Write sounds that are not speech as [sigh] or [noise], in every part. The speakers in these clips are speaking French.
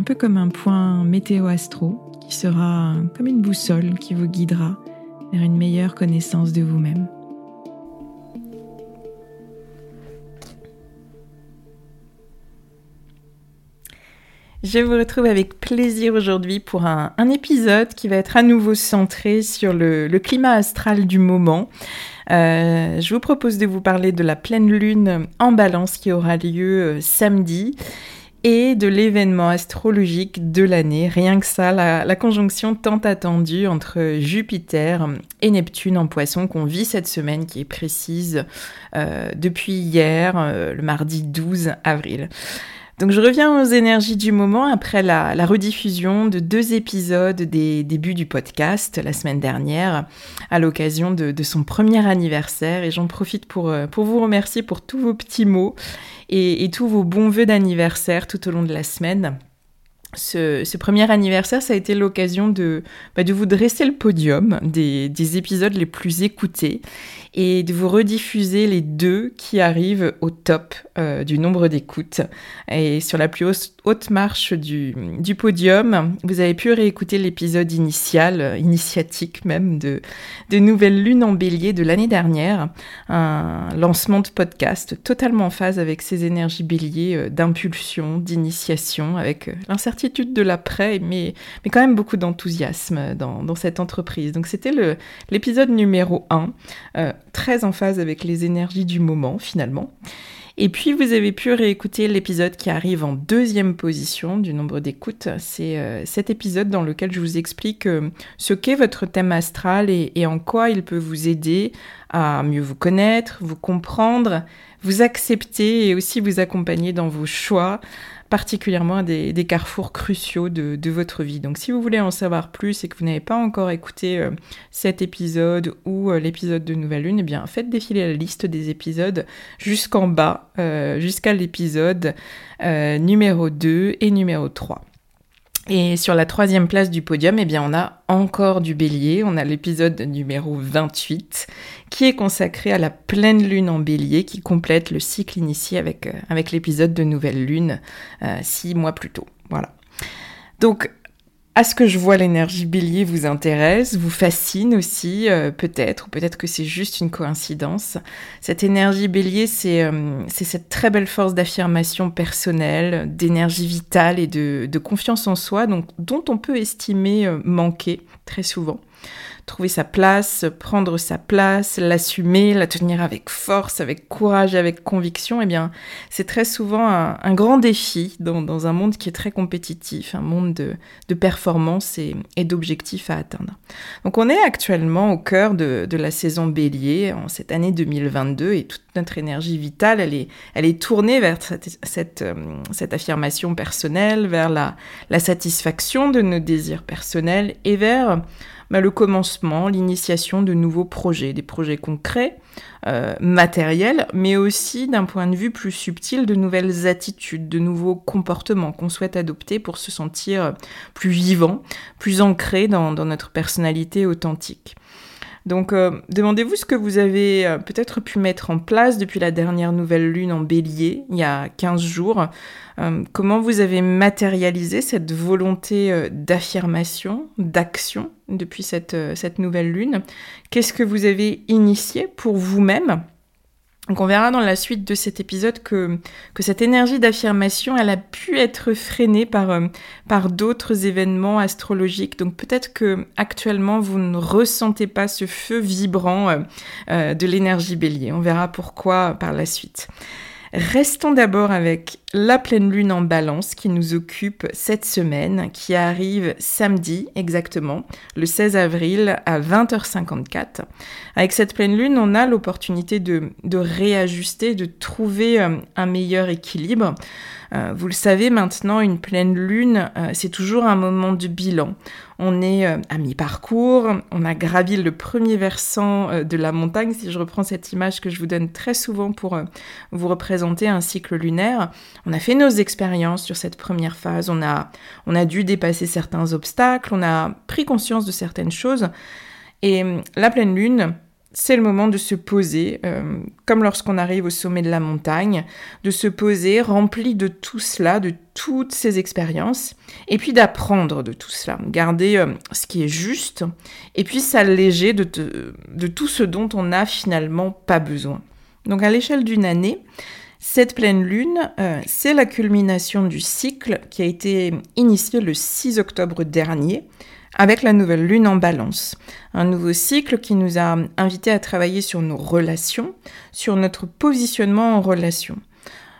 un peu comme un point météo-astro qui sera comme une boussole qui vous guidera vers une meilleure connaissance de vous-même. Je vous retrouve avec plaisir aujourd'hui pour un, épisode qui va être à nouveau centré sur le, climat astral du moment. Euh, je vous propose de vous parler de la pleine lune en balance qui aura lieu euh, samedi et de l'événement astrologique de l'année. Rien que ça, la, conjonction tant attendue entre Jupiter et Neptune en poisson qu'on vit cette semaine qui est précise euh, depuis hier, euh, le mardi 12 avril. Donc je reviens aux énergies du moment après la, rediffusion de deux épisodes des débuts du podcast la semaine dernière à l'occasion de, son premier anniversaire et j'en profite pour, euh, pour vous remercier pour tous vos petits mots et, tous vos bons voeux d'anniversaire tout au long de la semaine. Ce, premier anniversaire, ça a été l'occasion de, bah, de vous dresser le podium des, des épisodes les plus écoutés et de vous rediffuser les deux qui arrivent au top euh, du nombre d'écoutes. Et sur la plus haute, marche du, du, podium, vous avez pu réécouter l'épisode initial, euh, initiatique même, de, de Nouvelle Lune en Bélier de l'année dernière, un lancement de podcast totalement en phase avec ces énergies béliers euh, d'impulsion, d'initiation, avec l'incertitude de l'après, mais, mais quand même beaucoup d'enthousiasme dans, dans, cette entreprise. Donc c'était l'épisode numéro 1 très en phase avec les énergies du moment finalement. Et puis vous avez pu réécouter l'épisode qui arrive en deuxième position du nombre d'écoutes. C'est euh, cet épisode dans lequel je vous explique euh, ce qu'est votre thème astral et, en quoi il peut vous aider à mieux vous connaître, vous comprendre, vous accepter et aussi vous accompagner dans vos choix, particulièrement des, carrefours cruciaux de, votre vie. Donc si vous voulez en savoir plus et que vous n'avez pas encore écouté euh, cet épisode ou euh, l'épisode de Nouvelle Lune, eh bien faites défiler la liste des épisodes jusqu'en bas, euh, jusqu'à l'épisode numéro 2 et numéro 3. Et sur la troisième place du podium, eh bien, on a encore du bélier. On a l'épisode numéro 28 qui est consacré à la pleine lune en bélier qui complète le cycle initié avec, euh, avec l'épisode de nouvelle lune euh, six mois plus tôt. Voilà. Donc, à ce que je vois l'énergie bélier vous intéresse, vous fascine aussi, euh, peut-être, ou peut-être que c'est juste une coïncidence. Cette énergie bélier, c'est cette très belle force d'affirmation personnelle, d'énergie vitale et de, confiance en soi, dont on peut estimer manquer très souvent. Trouver sa place, prendre sa place, l'assumer, la tenir avec force, avec courage, avec conviction, eh bien, c'est très souvent un, grand défi dans, un monde qui est très compétitif, un monde de, performance et, d'objectifs à atteindre. Donc, on est actuellement au cœur de, la saison bélier en cette année 2022 et toute notre énergie vitale, elle est, elle est tournée vers cette, euh, affirmation personnelle, vers la, la satisfaction de nos désirs personnels et vers bah, le commencement, l'initiation de nouveaux projets, des projets concrets, euh, matériels, mais aussi d'un point de vue plus subtil, de nouvelles attitudes, de nouveaux comportements qu'on souhaite adopter pour se sentir plus vivant, plus ancré dans notre personnalité authentique. Donc euh, demandez-vous ce que vous avez euh, peut-être pu mettre en place depuis la dernière nouvelle lune en bélier, il y a 15 jours. Euh, comment vous avez matérialisé cette volonté d'affirmation, d'action depuis cette, cette nouvelle lune? Qu'est-ce que vous avez initié pour vous-même? Donc on verra dans la suite de cet épisode que, que cette énergie d'affirmation, elle a pu être freinée par, euh, par d'autres événements astrologiques. Donc peut-être que actuellement vous ne ressentez pas ce feu vibrant euh, euh, de l'énergie bélier. On verra pourquoi par la suite. Restons d'abord avec la pleine lune en balance qui nous occupe cette semaine, qui arrive samedi exactement, le 16 avril à 20h54. Avec cette pleine lune, on a l'opportunité de, de, réajuster, de trouver euh, un meilleur équilibre. Euh, vous le savez maintenant, une pleine lune, euh, c'est toujours un moment de bilan. On est à mi-parcours, on a gravi le premier versant de la montagne, si je reprends cette image que je vous donne très souvent pour vous représenter un cycle lunaire. On a fait nos expériences sur cette première phase, on a, on a dû dépasser certains obstacles, on a pris conscience de certaines choses. Et la pleine lune, c'est le moment de se poser, euh, comme lorsqu'on arrive au sommet de la montagne, de se poser rempli de tout cela, de toutes ces expériences, et puis d'apprendre de tout cela, garder euh, ce qui est juste, et puis s'alléger de, de, tout ce dont on n'a finalement pas besoin. Donc à l'échelle d'une année, cette pleine lune, euh, c'est la culmination du cycle qui a été initié le 6 octobre dernier, avec la nouvelle lune en balance. Un nouveau cycle qui nous a invités à travailler sur nos relations, sur notre positionnement en relation.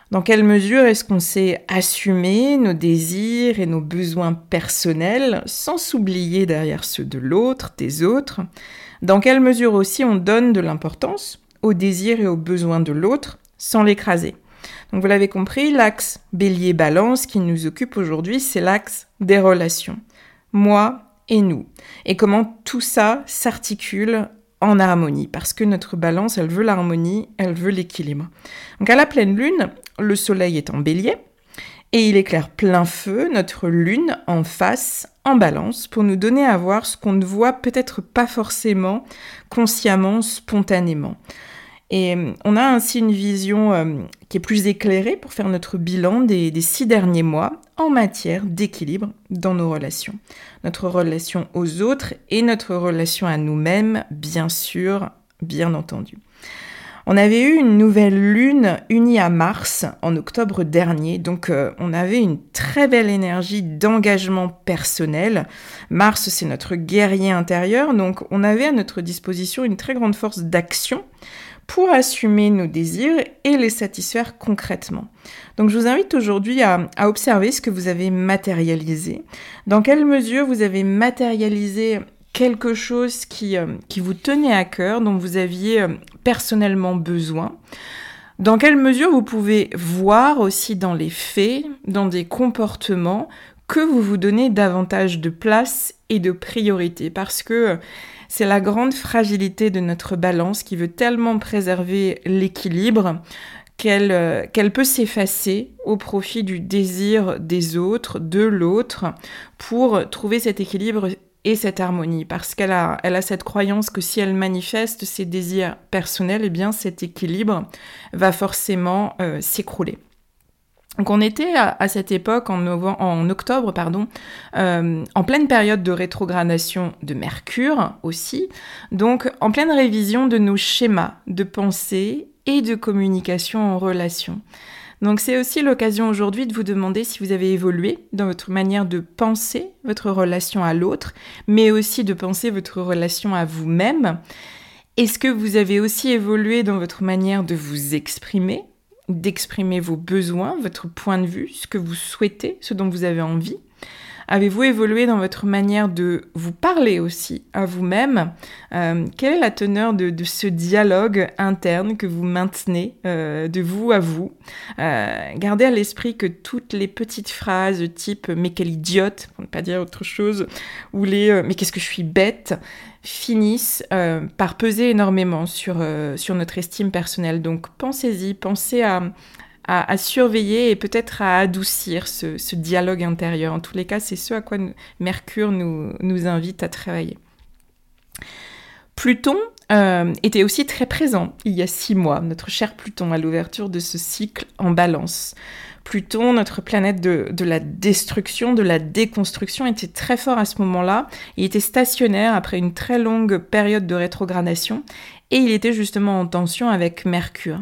Dans quelle mesure est-ce qu'on sait assumer nos désirs et nos besoins personnels sans s'oublier derrière ceux de l'autre, des autres? Dans quelle mesure aussi on donne de l'importance aux désirs et aux besoins de l'autre sans l'écraser donc vous l'avez compris, l'axe bélier-balance qui nous occupe aujourd'hui, c'est l'axe des relations. Moi et nous. Et comment tout ça s'articule en harmonie, parce que notre balance, elle veut l'harmonie, elle veut l'équilibre. Donc à la pleine lune, le soleil est en bélier, et il éclaire plein feu notre lune en face, en balance, pour nous donner à voir ce qu'on ne voit peut-être pas forcément consciemment, spontanément. Et euh, on a ainsi une vision euh, qui est plus éclairée pour faire notre bilan des, six derniers mois en matière d'équilibre dans nos relations. Notre relation aux autres et notre relation à nous-mêmes, bien sûr, bien entendu. On avait eu une nouvelle lune unie à Mars en octobre dernier, donc euh, on avait une très belle énergie d'engagement personnel. Mars, c'est notre guerrier intérieur, donc on avait à notre disposition une très grande force d'action pour assumer nos désirs et les satisfaire concrètement. Donc je vous invite aujourd'hui à, observer ce que vous avez matérialisé, dans quelle mesure vous avez matérialisé quelque chose qui, euh, qui vous tenait à cœur, dont vous aviez euh, personnellement besoin? Dans quelle mesure vous pouvez voir aussi dans les faits, dans des comportements, que vous vous donnez davantage de place et de priorité? Parce que c'est la grande fragilité de notre balance qui veut tellement préserver l'équilibre qu'elle euh, qu'elle peut s'effacer au profit du désir des autres, de l'autre, pour trouver cet équilibre et cette harmonie, parce qu'elle a, elle a cette croyance que si elle manifeste ses désirs personnels, eh bien cet équilibre va forcément euh, s'écrouler. Donc on était à, cette époque, en, en octobre, pardon, euh, en pleine période de rétrogradation de Mercure aussi, donc en pleine révision de nos schémas de pensée et de communication en relation. Donc c'est aussi l'occasion aujourd'hui de vous demander si vous avez évolué dans votre manière de penser votre relation à l'autre, mais aussi de penser votre relation à vous-même. Est-ce que vous avez aussi évolué dans votre manière de vous exprimer, d'exprimer vos besoins, votre point de vue, ce que vous souhaitez, ce dont vous avez envie. Avez-vous évolué dans votre manière de vous parler aussi à vous-même? Euh, Quelle est la teneur de, ce dialogue interne que vous maintenez euh, de vous à vous? Euh, Gardez à l'esprit que toutes les petites phrases type mais quelle idiote, pour ne pas dire autre chose, ou les mais qu'est-ce que je suis bête finissent par peser énormément sur, sur notre estime personnelle. Donc pensez-y, pensez à, à, surveiller et peut-être à adoucir ce, dialogue intérieur. En tous les cas, c'est ce à quoi Mercure nous, nous invite à travailler. Pluton euh, était aussi très présent il y a six mois, notre cher Pluton, à l'ouverture de ce cycle en balance. Pluton, notre planète de, la destruction, de la déconstruction, était très fort à ce moment-là. Il était stationnaire après une très longue période de rétrogradation et il était justement en tension avec Mercure.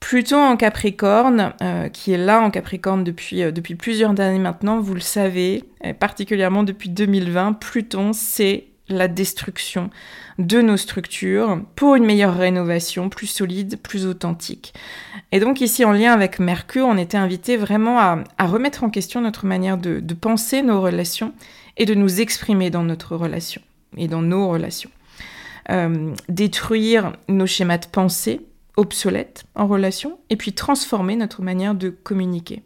Pluton en Capricorne, euh, qui est là en Capricorne depuis, euh, depuis plusieurs années maintenant, vous le savez, particulièrement depuis 2020, Pluton, c'est la destruction de nos structures pour une meilleure rénovation, plus solide, plus authentique. Et donc ici, en lien avec Mercure, on était invité vraiment à, remettre en question notre manière de, penser nos relations et de nous exprimer dans notre relation et dans nos relations. Euh, détruire nos schémas de pensée, obsolète en relation et puis transformer notre manière de communiquer.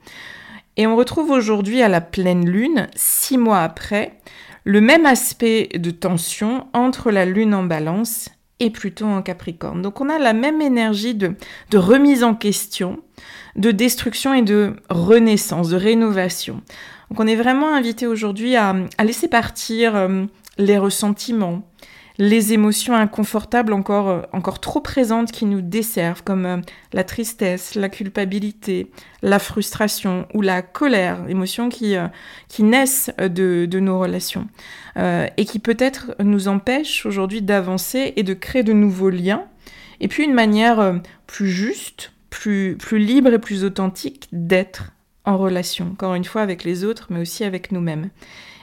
Et on retrouve aujourd'hui à la pleine lune, six mois après, le même aspect de tension entre la lune en balance et Pluton en Capricorne. Donc on a la même énergie de, remise en question, de destruction et de renaissance, de rénovation. Donc on est vraiment invité aujourd'hui à, à, laisser partir euh, les ressentiments, les émotions inconfortables encore, euh, encore trop présentes qui nous desservent, comme euh, la tristesse, la culpabilité, la frustration ou la colère, émotions qui, euh, qui naissent de, de, nos relations et qui peut-être nous empêchent aujourd'hui d'avancer et de créer de nouveaux liens. Et puis une manière plus juste, plus, plus libre et plus authentique d'être en relation, encore une fois avec les autres, mais aussi avec nous-mêmes.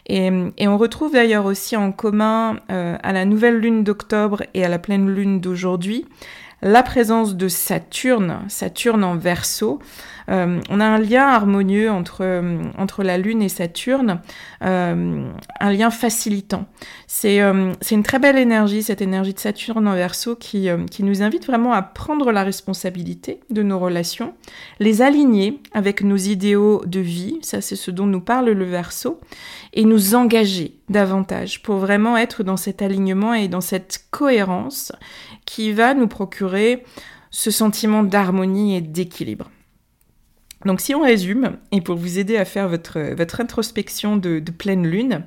Et, on retrouve d'ailleurs aussi en commun euh, à la nouvelle lune d'octobre et à la pleine lune d'aujourd'hui la présence de Saturne, Saturne en verso. Euh, on a un lien harmonieux entre, euh, entre la Lune et Saturne, euh, un lien facilitant. C'est une très belle énergie, cette énergie de Saturne en verso, qui, qui nous invite vraiment à prendre la responsabilité de nos relations, les aligner avec nos idéaux de vie, ça c'est ce dont nous parle le verso, et nous engager davantage pour vraiment être dans cet alignement et dans cette cohérence qui va nous procurer ce sentiment d'harmonie et d'équilibre. Donc si on résume, et pour vous aider à faire votre, introspection de, pleine lune,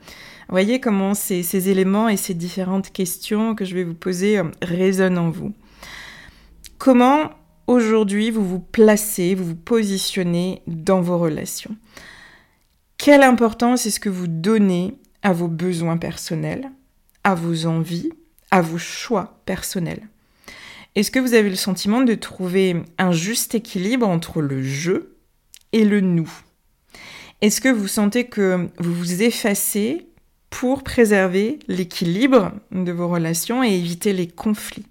voyez comment ces, ces, éléments et ces différentes questions que je vais vous poser euh, résonnent en vous. Comment aujourd'hui vous vous placez, vous vous positionnez dans vos relations? Quelle importance est-ce que vous donnez à vos besoins personnels, à vos envies, à vos choix personnels? Est-ce que vous avez le sentiment de trouver un juste équilibre entre le jeu et le nous. Est-ce que vous sentez que vous vous effacez pour préserver l'équilibre de vos relations et éviter les conflits?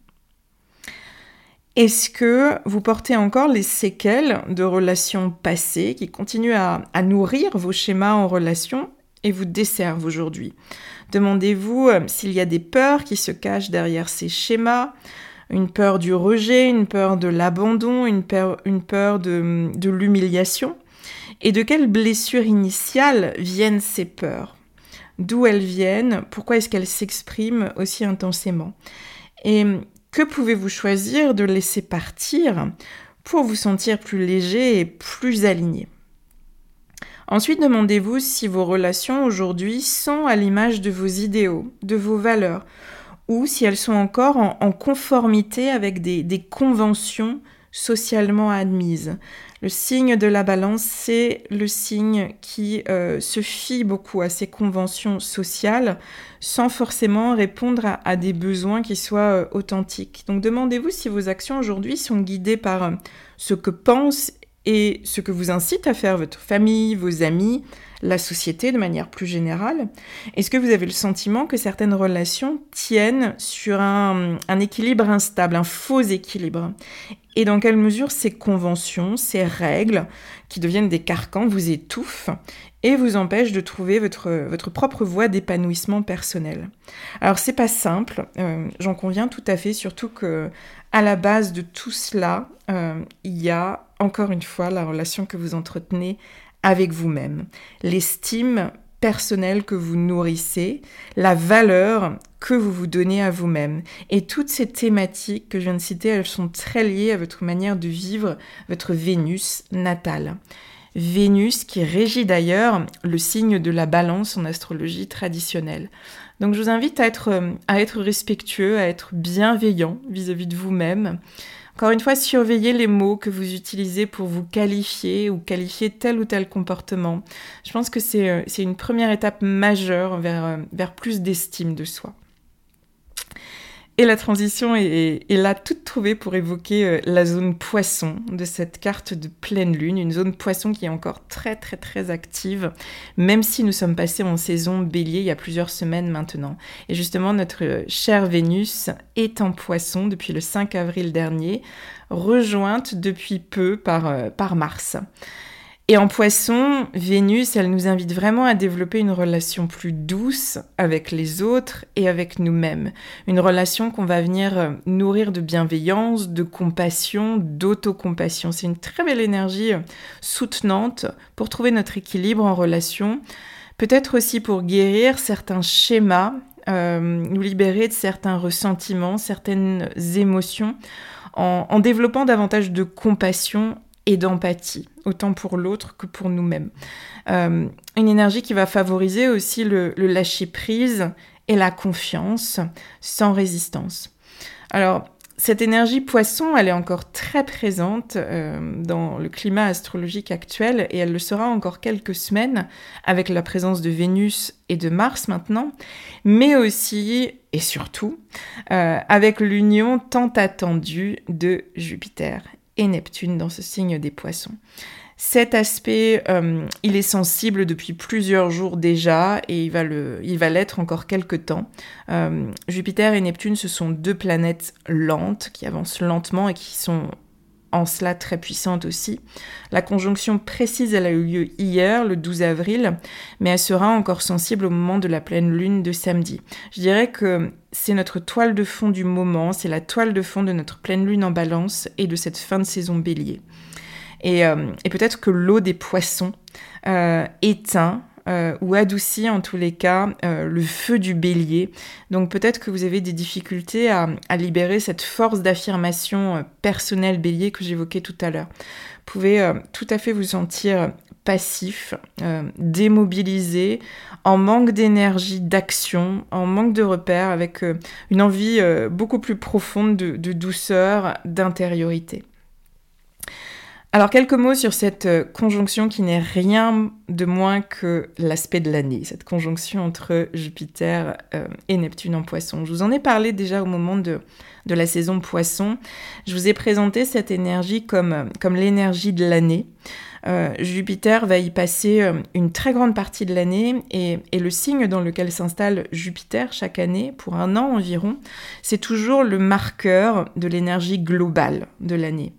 Est-ce que vous portez encore les séquelles de relations passées qui continuent à, nourrir vos schémas en relation et vous desservent aujourd'hui? Demandez-vous euh, s'il y a des peurs qui se cachent derrière ces schémas, une peur du rejet, une peur de l'abandon, une peur, de, de l'humiliation. Et de quelle blessure initiale viennent ces peurs? D'où elles viennent? Pourquoi est-ce qu'elles s'expriment aussi intensément? Et que pouvez-vous choisir de laisser partir pour vous sentir plus léger et plus aligné? Ensuite, demandez-vous si vos relations aujourd'hui sont à l'image de vos idéaux, de vos valeurs, ou si elles sont encore en, conformité avec des, conventions socialement admises. Le signe de la balance, c'est le signe qui euh, se fie beaucoup à ces conventions sociales sans forcément répondre à, des besoins qui soient euh, authentiques. Donc demandez-vous si vos actions aujourd'hui sont guidées par euh, ce que pensent et ce que vous incite à faire votre famille, vos amis, la société de manière plus générale. Est-ce que vous avez le sentiment que certaines relations tiennent sur un, équilibre instable, un faux équilibre? Et dans quelle mesure ces conventions, ces règles, qui deviennent des carcans, vous étouffent et vous empêchent de trouver votre, votre propre voie d'épanouissement personnel? Alors c'est pas simple, euh, j'en conviens tout à fait, surtout que à la base de tout cela, euh, il y a encore une fois la relation que vous entretenez avec vous-même, l'estime personnelle que vous nourrissez, la valeur que vous vous donnez à vous-même. Et toutes ces thématiques que je viens de citer, elles sont très liées à votre manière de vivre votre Vénus natale. Vénus qui régit d'ailleurs le signe de la balance en astrologie traditionnelle. Donc je vous invite à être, à être respectueux, à être bienveillant vis-à-vis de vous-même, encore une fois, surveillez les mots que vous utilisez pour vous qualifier ou qualifier tel ou tel comportement. Je pense que c'est euh, une première étape majeure vers, euh, vers plus d'estime de soi. Et la transition est, là toute trouvée pour évoquer euh, la zone poisson de cette carte de pleine lune, une zone poisson qui est encore très très très active, même si nous sommes passés en saison bélier il y a plusieurs semaines maintenant. Et justement, notre chère Vénus est en poisson depuis le 5 avril dernier, rejointe depuis peu par, euh, par Mars. Et en poisson, Vénus, elle nous invite vraiment à développer une relation plus douce avec les autres et avec nous-mêmes. Une relation qu'on va venir euh, nourrir de bienveillance, de compassion, d'autocompassion. C'est une très belle énergie euh, soutenante pour trouver notre équilibre en relation. Peut-être aussi pour guérir certains schémas, euh, nous libérer de certains ressentiments, certaines émotions, en, en développant davantage de compassion et d'empathie, autant pour l'autre que pour nous-mêmes. Euh, une énergie qui va favoriser aussi le, lâcher-prise et la confiance sans résistance. Alors, cette énergie poisson, elle est encore très présente euh, dans le climat astrologique actuel et elle le sera encore quelques semaines avec la présence de Vénus et de Mars maintenant, mais aussi et surtout euh, avec l'union tant attendue de Jupiter et Neptune dans ce signe des poissons. Cet aspect, euh, il est sensible depuis plusieurs jours déjà et il va, l'être encore quelques temps. Euh, Jupiter et Neptune, ce sont deux planètes lentes qui avancent lentement et qui sont en cela très puissante aussi. La conjonction précise, elle a eu lieu hier, le 12 avril, mais elle sera encore sensible au moment de la pleine lune de samedi. Je dirais que c'est notre toile de fond du moment, c'est la toile de fond de notre pleine lune en balance et de cette fin de saison bélier. Et, euh, peut-être que l'eau des poissons euh, éteint euh, ou adoucit en tous les cas euh, le feu du bélier. Donc peut-être que vous avez des difficultés à, libérer cette force d'affirmation euh, personnelle bélier que j'évoquais tout à l'heure. Vous pouvez tout à fait vous sentir passif, démobilisé, en manque d'énergie, d'action, en manque de repères, avec une envie beaucoup plus profonde de douceur, d'intériorité. Alors quelques mots sur cette euh, conjonction qui n'est rien de moins que l'aspect de l'année, cette conjonction entre Jupiter euh, et Neptune en poisson. Je vous en ai parlé déjà au moment de, la saison poisson. Je vous ai présenté cette énergie comme, euh, l'énergie de l'année. Jupiter va y passer une très grande partie de l'année et, et, le signe dans lequel s'installe Jupiter chaque année, pour un an environ, c'est toujours le marqueur de l'énergie globale de l'année.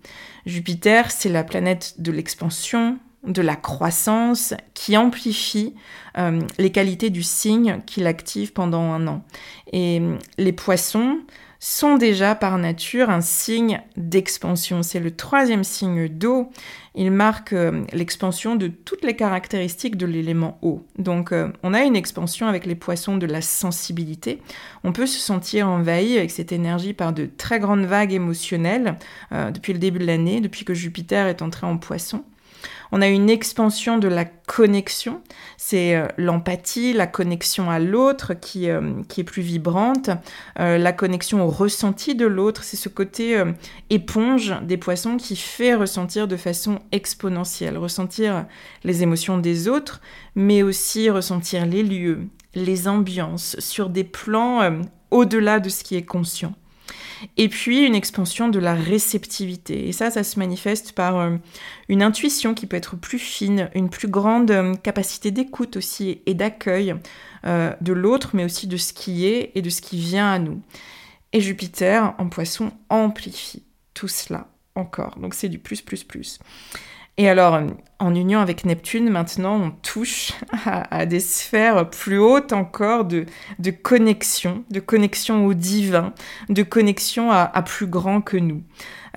Jupiter, c'est la planète de l'expansion, de la croissance, qui amplifie euh, les qualités du signe qu'il active pendant un an. Et les poissons sont déjà par nature un signe d'expansion. C'est le troisième signe d'eau. Il marque euh, l'expansion de toutes les caractéristiques de l'élément eau. Donc euh, on a une expansion avec les poissons de la sensibilité. On peut se sentir envahi avec cette énergie par de très grandes vagues émotionnelles euh, depuis le début de l'année, depuis que Jupiter est entré en poisson. On a une expansion de la connexion, c'est euh, l'empathie, la connexion à l'autre qui, euh, qui, est plus vibrante, euh, la connexion au ressenti de l'autre, c'est ce côté éponge des poissons qui fait ressentir de façon exponentielle, ressentir les émotions des autres, mais aussi ressentir les lieux, les ambiances sur des plans au-delà de ce qui est conscient. Et puis une expansion de la réceptivité. Et ça, ça se manifeste par euh, une intuition qui peut être plus fine, une plus grande euh, capacité d'écoute aussi et d'accueil euh, de l'autre, mais aussi de ce qui est et de ce qui vient à nous. Et Jupiter en poisson amplifie tout cela encore. Donc c'est du plus, plus, plus. Et alors, en union avec Neptune, maintenant, on touche [laughs] à, des sphères plus hautes encore de, de, connexion, de connexion au divin, de connexion à, plus grand que nous.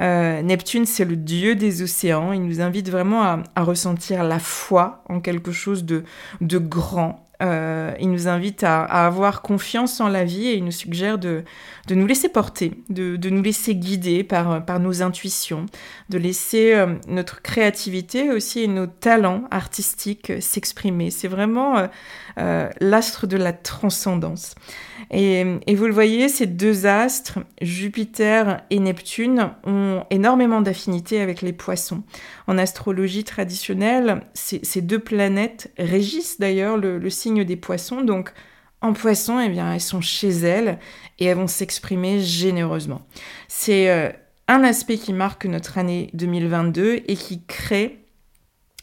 Euh, Neptune, c'est le dieu des océans. Il nous invite vraiment à, à ressentir la foi en quelque chose de, de grand, euh, il nous invite à, avoir confiance en la vie et il nous suggère de, nous laisser porter, de, nous laisser guider par, nos intuitions, de laisser euh, notre créativité aussi et nos talents artistiques s'exprimer. C'est vraiment euh, l'astre de la transcendance. Et, vous le voyez, ces deux astres, Jupiter et Neptune, ont énormément d'affinités avec les poissons. En astrologie traditionnelle, ces, deux planètes régissent d'ailleurs le, signe des poissons. Donc, en poisson, eh bien, elles sont chez elles et elles vont s'exprimer généreusement. C'est euh, un aspect qui marque notre année 2022 et qui crée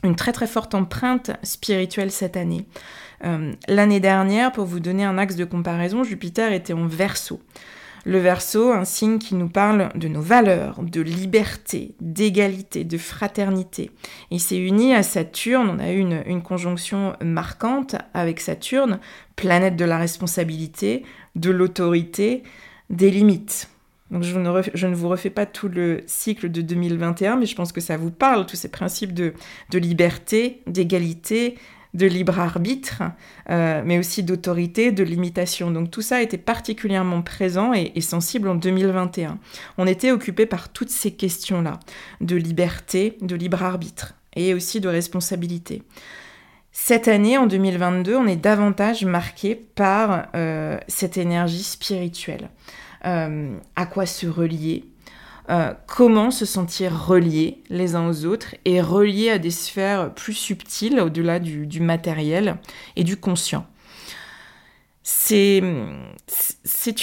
une très très forte empreinte spirituelle cette année. Euh, l'année dernière, pour vous donner un axe de comparaison, Jupiter était en verso. Le verso, un signe qui nous parle de nos valeurs, de liberté, d'égalité, de fraternité. Il s'est uni à Saturne, on a eu une, conjonction marquante avec Saturne, planète de la responsabilité, de l'autorité, des limites. Donc je ne, je ne, vous refais pas tout le cycle de 2021, mais je pense que ça vous parle, tous ces principes de, de liberté, d'égalité, de libre arbitre, euh, mais aussi d'autorité, de limitation. Donc tout ça était particulièrement présent et, sensible en 2021. On était occupé par toutes ces questions-là, de liberté, de libre arbitre et aussi de responsabilité. Cette année, en 2022, on est davantage marqué par euh, cette énergie spirituelle. Euh, à quoi se relier euh, comment se sentir reliés les uns aux autres et reliés à des sphères plus subtiles au-delà du, matériel et du conscient. C'est,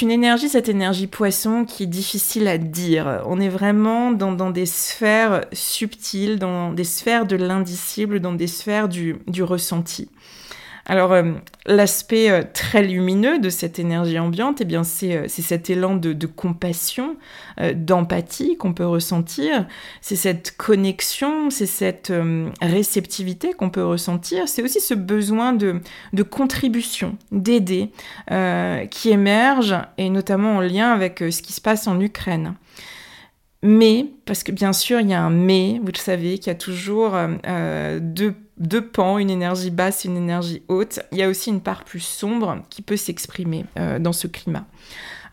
une énergie, cette énergie poisson, qui est difficile à dire. On est vraiment dans, dans des sphères subtiles, dans des sphères de l'indicible, dans des sphères du, du ressenti. Alors, euh, l'aspect euh, très lumineux de cette énergie ambiante, eh bien, c'est euh, cet élan de, compassion, d'empathie qu'on peut ressentir. C'est cette connexion, c'est cette réceptivité qu'on peut ressentir. C'est aussi ce besoin de, contribution, d'aider, qui émerge, et notamment en lien avec ce qui se passe en Ukraine. Mais, parce que bien sûr, il y a un mais, vous le savez, qu'il y a toujours deux deux pans, une énergie basse et une énergie haute, il y a aussi une part plus sombre qui peut s'exprimer euh, dans ce climat.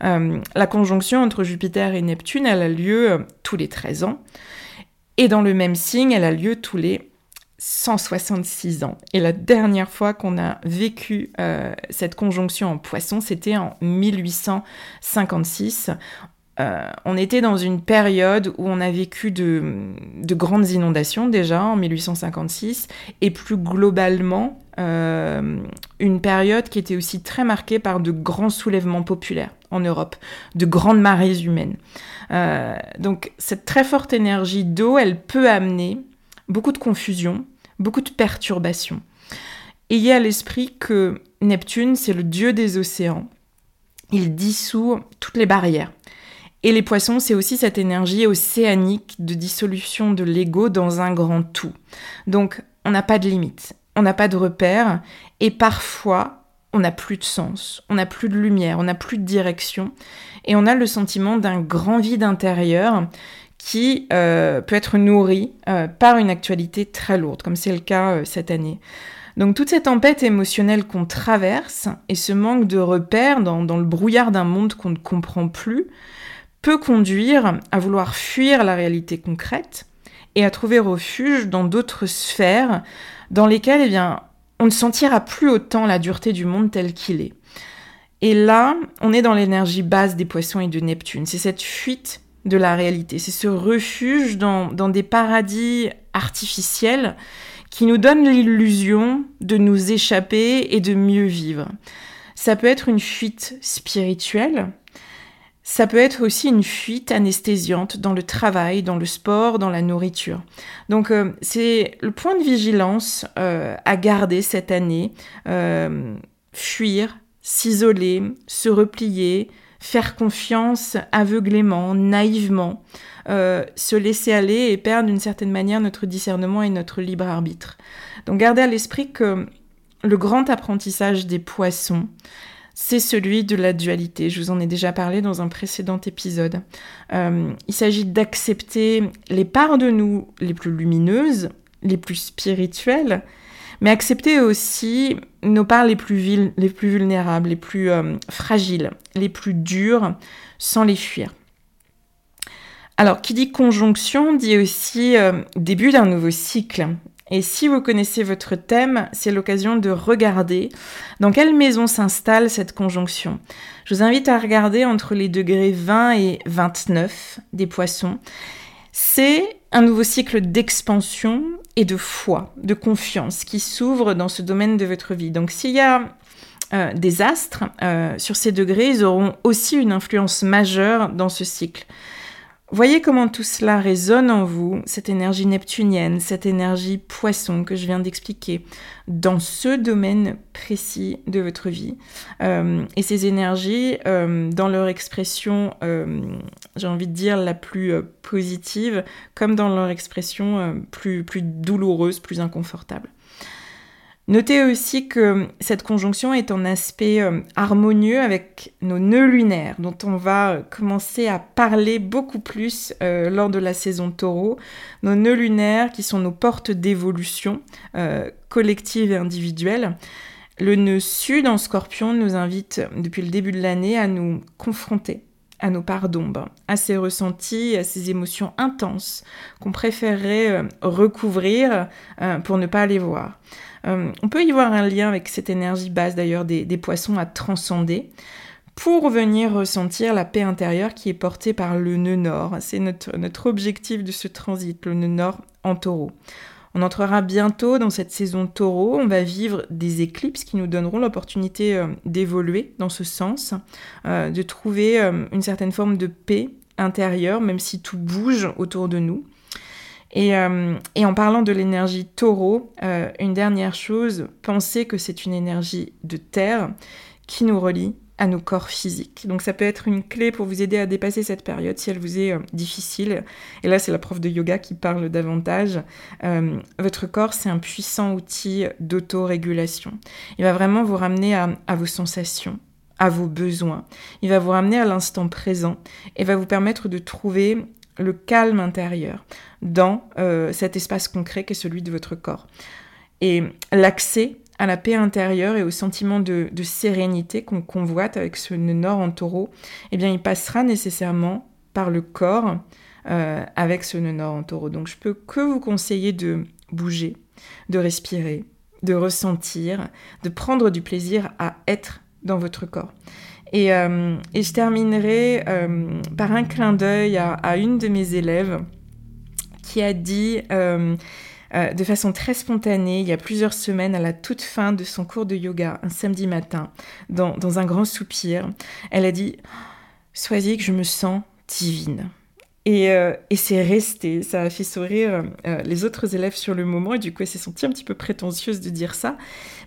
Euh, la conjonction entre Jupiter et Neptune, elle a lieu euh, tous les 13 ans. Et dans le même signe, elle a lieu tous les 166 ans. Et la dernière fois qu'on a vécu cette conjonction en poisson, c'était en 1856. Euh, on était dans une période où on a vécu de, grandes inondations déjà en 1856 et plus globalement euh, une période qui était aussi très marquée par de grands soulèvements populaires en Europe, de grandes marées humaines. Euh, donc cette très forte énergie d'eau, elle peut amener beaucoup de confusion, beaucoup de perturbations. Ayez à l'esprit que Neptune, c'est le dieu des océans. Il dissout toutes les barrières. Et les poissons, c'est aussi cette énergie océanique de dissolution de l'ego dans un grand tout. Donc, on n'a pas de limite, on n'a pas de repère, et parfois, on n'a plus de sens, on n'a plus de lumière, on n'a plus de direction, et on a le sentiment d'un grand vide intérieur qui euh, peut être nourri euh, par une actualité très lourde, comme c'est le cas euh, cette année. Donc toute cette tempête émotionnelle qu'on traverse et ce manque de repères dans le brouillard d'un monde qu'on ne comprend plus, peut conduire à vouloir fuir la réalité concrète et à trouver refuge dans d'autres sphères dans lesquelles eh bien, on ne sentira plus autant la dureté du monde tel qu'il est. Et là, on est dans l'énergie basse des poissons et de Neptune. C'est cette fuite de la réalité, c'est ce refuge dans, dans des paradis artificiels qui nous donnent l'illusion de nous échapper et de mieux vivre. Ça peut être une fuite spirituelle, Ça peut être aussi une fuite anesthésiante dans le travail, dans le sport, dans la nourriture. Donc euh, c'est le point de vigilance euh, à garder cette année. Euh, fuir, s'isoler, se replier, faire confiance aveuglément, naïvement, se laisser aller et perdre d'une certaine manière notre discernement et notre libre arbitre. Donc gardez à l'esprit que le grand apprentissage des poissons, c'est celui de la dualité. Je vous en ai déjà parlé dans un précédent épisode. Euh, il s'agit d'accepter les parts de nous les plus lumineuses, les plus spirituelles, mais accepter aussi nos parts les plus, les plus vulnérables, les plus euh, fragiles, les plus dures, sans les fuir. Alors, qui dit conjonction dit aussi euh, début d'un nouveau cycle. Et si vous connaissez votre thème, c'est l'occasion de regarder dans quelle maison s'installe cette conjonction. Je vous invite à regarder entre les degrés 20 et 29 des poissons. C'est un nouveau cycle d'expansion et de foi, de confiance qui s'ouvre dans ce domaine de votre vie. Donc s'il y a euh, des astres euh, sur ces degrés, ils auront aussi une influence majeure dans ce cycle. Voyez comment tout cela résonne en vous, cette énergie neptunienne, cette énergie poisson que je viens d'expliquer, dans ce domaine précis de votre vie. Euh, et ces énergies, euh, dans leur expression, euh, j'ai envie de dire, la plus positive, comme dans leur expression plus, plus douloureuse, plus inconfortable. Notez aussi que cette conjonction est en aspect euh, harmonieux avec nos nœuds lunaires, dont on va euh, commencer à parler beaucoup plus euh, lors de la saison taureau. Nos nœuds lunaires qui sont nos portes d'évolution collective et individuelle. Le nœud sud en scorpion nous invite depuis le début de l'année à nous confronter à nos parts d'ombre, à ces ressentis, à ces émotions intenses qu'on préférerait recouvrir pour ne pas les voir. Euh, on peut y voir un lien avec cette énergie basse d'ailleurs des, poissons à transcender pour venir ressentir la paix intérieure qui est portée par le nœud nord. C'est notre, objectif de ce transit, le nœud nord en taureau. On entrera bientôt dans cette saison taureau, on va vivre des éclipses qui nous donneront l'opportunité euh, d'évoluer dans ce sens, euh, de trouver une certaine forme de paix intérieure, même si tout bouge autour de nous. Euh, et, en parlant de l'énergie taureau, euh, une dernière chose, pensez que c'est une énergie de terre qui nous relie à nos corps physiques. Donc ça peut être une clé pour vous aider à dépasser cette période si elle vous est euh, difficile. Et là, c'est la prof de yoga qui parle davantage. votre corps, c'est un puissant outil d'autorégulation. Il va vraiment vous ramener à vos sensations, à vos besoins. Il va vous ramener à l'instant présent et va vous permettre de trouver le calme intérieur dans euh, cet espace concret qui est celui de votre corps. Et l'accès à la paix intérieure et au sentiment de, sérénité qu'on convoite avec ce nord en taureau, eh bien, il passera nécessairement par le corps euh, avec ce nœud nord en taureau. Donc, je peux que vous conseiller de bouger, de respirer, de ressentir, de prendre du plaisir à être dans votre corps. Euh, et, je terminerai euh, par un clin d'œil à, une de mes élèves qui a dit euh, de façon très spontanée, il y a plusieurs semaines, à la toute fin de son cours de yoga, un samedi matin, dans, dans un grand soupir, elle a dit Sois-y que je me sens divine. Euh, et, c'est resté, ça a fait sourire euh, les autres élèves sur le moment, et du coup elle s'est sentie un petit peu prétentieuse de dire ça.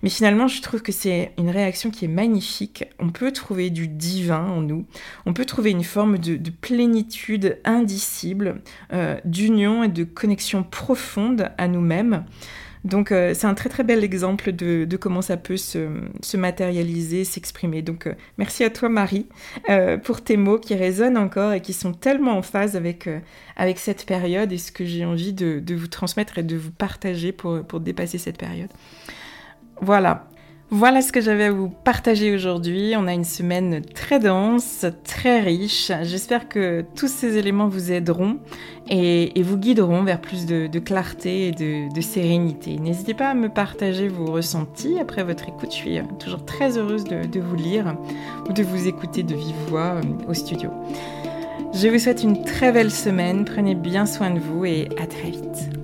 Mais finalement, je trouve que c'est une réaction qui est magnifique. On peut trouver du divin en nous, on peut trouver une forme de, plénitude indicible, euh, d'union et de connexion profonde à nous-mêmes. Donc euh, c'est un très très bel exemple de, comment ça peut se, matérialiser, s'exprimer. Donc euh, merci à toi Marie euh, pour tes mots qui résonnent encore et qui sont tellement en phase avec, cette période et ce que j'ai envie de, vous transmettre et de vous partager pour dépasser cette période. Voilà, voilà ce que j'avais à vous partager aujourd'hui. On a une semaine très dense, très riche. J'espère que tous ces éléments vous aideront et, vous guideront vers plus de, clarté et de, sérénité. N'hésitez pas à me partager vos ressentis après votre écoute. Je suis toujours très heureuse de, vous lire ou de vous écouter de vive voix euh, au studio. Je vous souhaite une très belle semaine. Prenez bien soin de vous et à très vite.